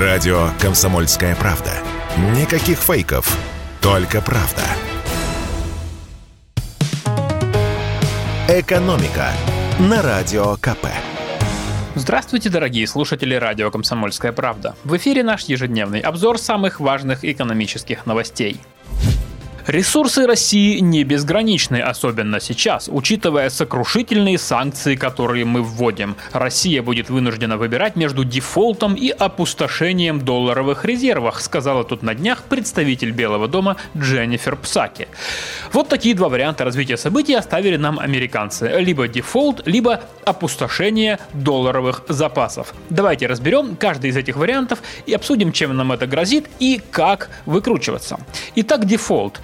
Радио «Комсомольская правда». Никаких фейков, только правда. «Экономика» на Радио КП. Здравствуйте, дорогие слушатели радио «Комсомольская правда». В эфире наш ежедневный обзор самых важных экономических новостей. Ресурсы России не безграничны, особенно сейчас, учитывая сокрушительные санкции, которые мы вводим. Россия будет вынуждена выбирать между дефолтом и опустошением долларовых резервов, сказала тут на днях представитель Белого дома Дженнифер Псаки. Вот такие два варианта развития событий оставили нам американцы. Либо дефолт, либо опустошение долларовых запасов. Давайте разберем каждый из этих вариантов и обсудим, чем нам это грозит и как выкручиваться. Итак, дефолт.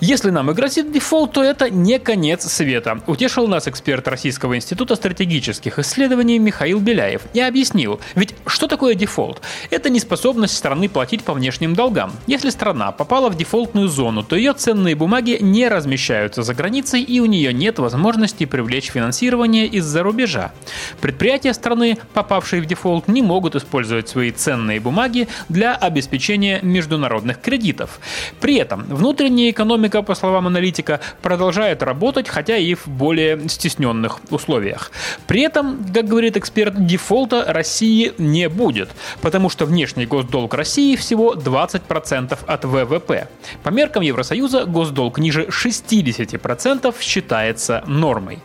Если нам и грозит дефолт, то это не конец света, утешил нас эксперт Российского института стратегических исследований Михаил Беляев и объяснил, ведь что такое дефолт? Это неспособность страны платить по внешним долгам. Если страна попала в дефолтную зону, то ее ценные бумаги не размещаются за границей и у нее нет возможности привлечь финансирование из-за рубежа. Предприятия страны, попавшие в дефолт, не могут использовать свои ценные бумаги для обеспечения международных кредитов. При этом внутренние экономика, по словам аналитика, продолжает работать, хотя и в более стесненных условиях. При этом, как говорит эксперт, дефолта России не будет, потому что внешний госдолг России всего 20% от ВВП. По меркам Евросоюза госдолг ниже 60% считается нормой.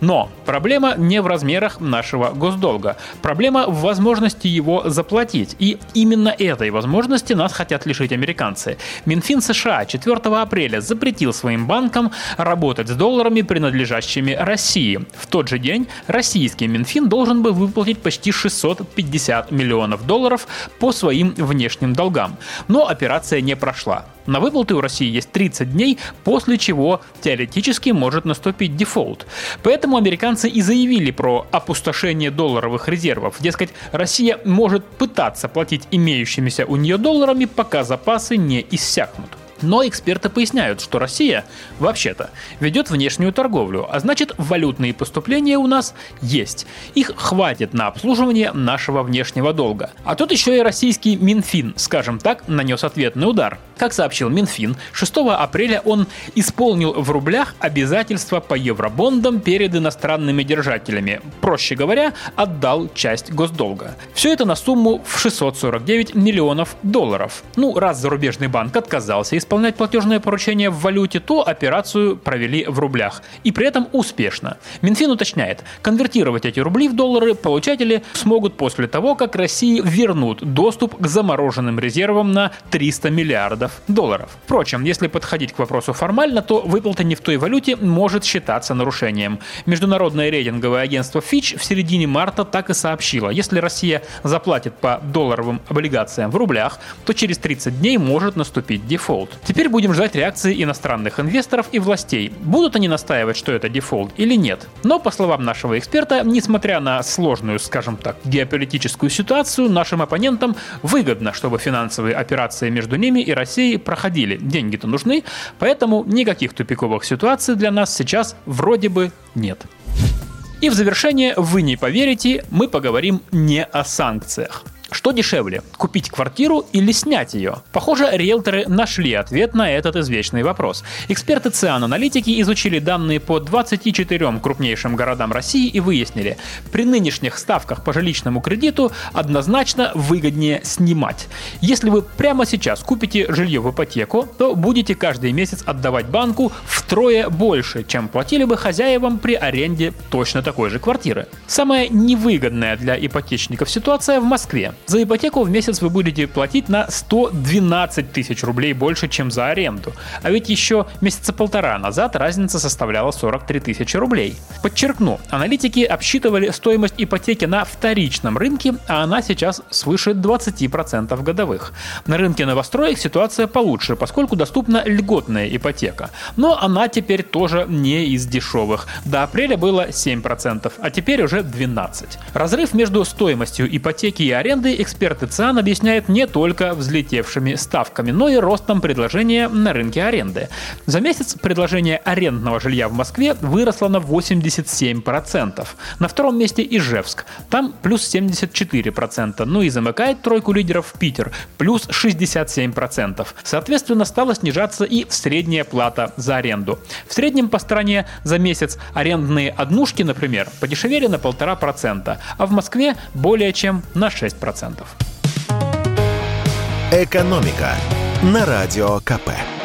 Но проблема не в размерах нашего госдолга. Проблема в возможности его заплатить. И именно этой возможности нас хотят лишить американцы. Минфин США 4 апреля запретил своим банкам работать с долларами, принадлежащими России. В тот же день российский Минфин должен был выплатить почти 650 миллионов долларов по своим внешним долгам. Но операция не прошла. На выплаты у России есть 30 дней, после чего теоретически может наступить дефолт. Поэтому американцы и заявили про опустошение долларовых резервов. Дескать, Россия может пытаться платить имеющимися у нее долларами, пока запасы не иссякнут. Но эксперты поясняют, что Россия, вообще-то, ведет внешнюю торговлю, а значит валютные поступления у нас есть. Их хватит на обслуживание нашего внешнего долга. А тут еще и российский Минфин, скажем так, нанес ответный удар. Как сообщил Минфин, 6 апреля он исполнил в рублях обязательства по евробондам перед иностранными держателями. Проще говоря, отдал часть госдолга. Все это на сумму в 649 миллионов долларов. Ну, раз зарубежный банк отказался исполнять платежное поручение в валюте, то операцию провели в рублях. И при этом успешно. Минфин уточняет, конвертировать эти рубли в доллары получатели смогут после того, как России вернут доступ к замороженным резервам на 300 миллиардов долларов. Впрочем, если подходить к вопросу формально, то выплата не в той валюте может считаться нарушением. Международное рейтинговое агентство Fitch в середине марта так и сообщило, если Россия заплатит по долларовым облигациям в рублях, то через 30 дней может наступить дефолт. Теперь будем ждать реакции иностранных инвесторов и властей. Будут они настаивать, что это дефолт или нет. Но, по словам нашего эксперта, несмотря на сложную, скажем так, геополитическую ситуацию, нашим оппонентам выгодно, чтобы финансовые операции между ними и Россией проходили. Деньги-то нужны, поэтому никаких тупиковых ситуаций для нас сейчас вроде бы нет. И в завершение, вы не поверите, мы поговорим не о санкциях. Что дешевле, купить квартиру или снять ее? Похоже, риэлторы нашли ответ на этот извечный вопрос. Эксперты ЦИАН-аналитики изучили данные по 24 крупнейшим городам России и выяснили, при нынешних ставках по жилищному кредиту однозначно выгоднее снимать. Если вы прямо сейчас купите жилье в ипотеку, то будете каждый месяц отдавать банку втрое больше, чем платили бы хозяевам при аренде точно такой же квартиры. Самая невыгодная для ипотечников ситуация в Москве. За ипотеку в месяц вы будете платить на 112 тысяч рублей больше, чем за аренду. А ведь еще месяца полтора назад разница составляла 43 тысячи рублей. Подчеркну, аналитики обсчитывали стоимость ипотеки на вторичном рынке, а она сейчас свыше 20% годовых. На рынке новостроек ситуация получше, поскольку доступна льготная ипотека. Но она теперь тоже не из дешевых. До апреля было 7%, а теперь уже 12%. Разрыв между стоимостью ипотеки и аренды Эксперты ЦИАН объясняют не только взлетевшими ставками, но и ростом предложения на рынке аренды. За месяц предложение арендного жилья в Москве выросло на 87%. На втором месте Ижевск, там плюс 74%, ну и замыкает тройку лидеров Питер, плюс 67%. Соответственно, стала снижаться и средняя плата за аренду. В среднем по стране за месяц арендные однушки, например, подешевели на 1,5%, а в Москве более чем на 6%. «Экономика» на Радио КП.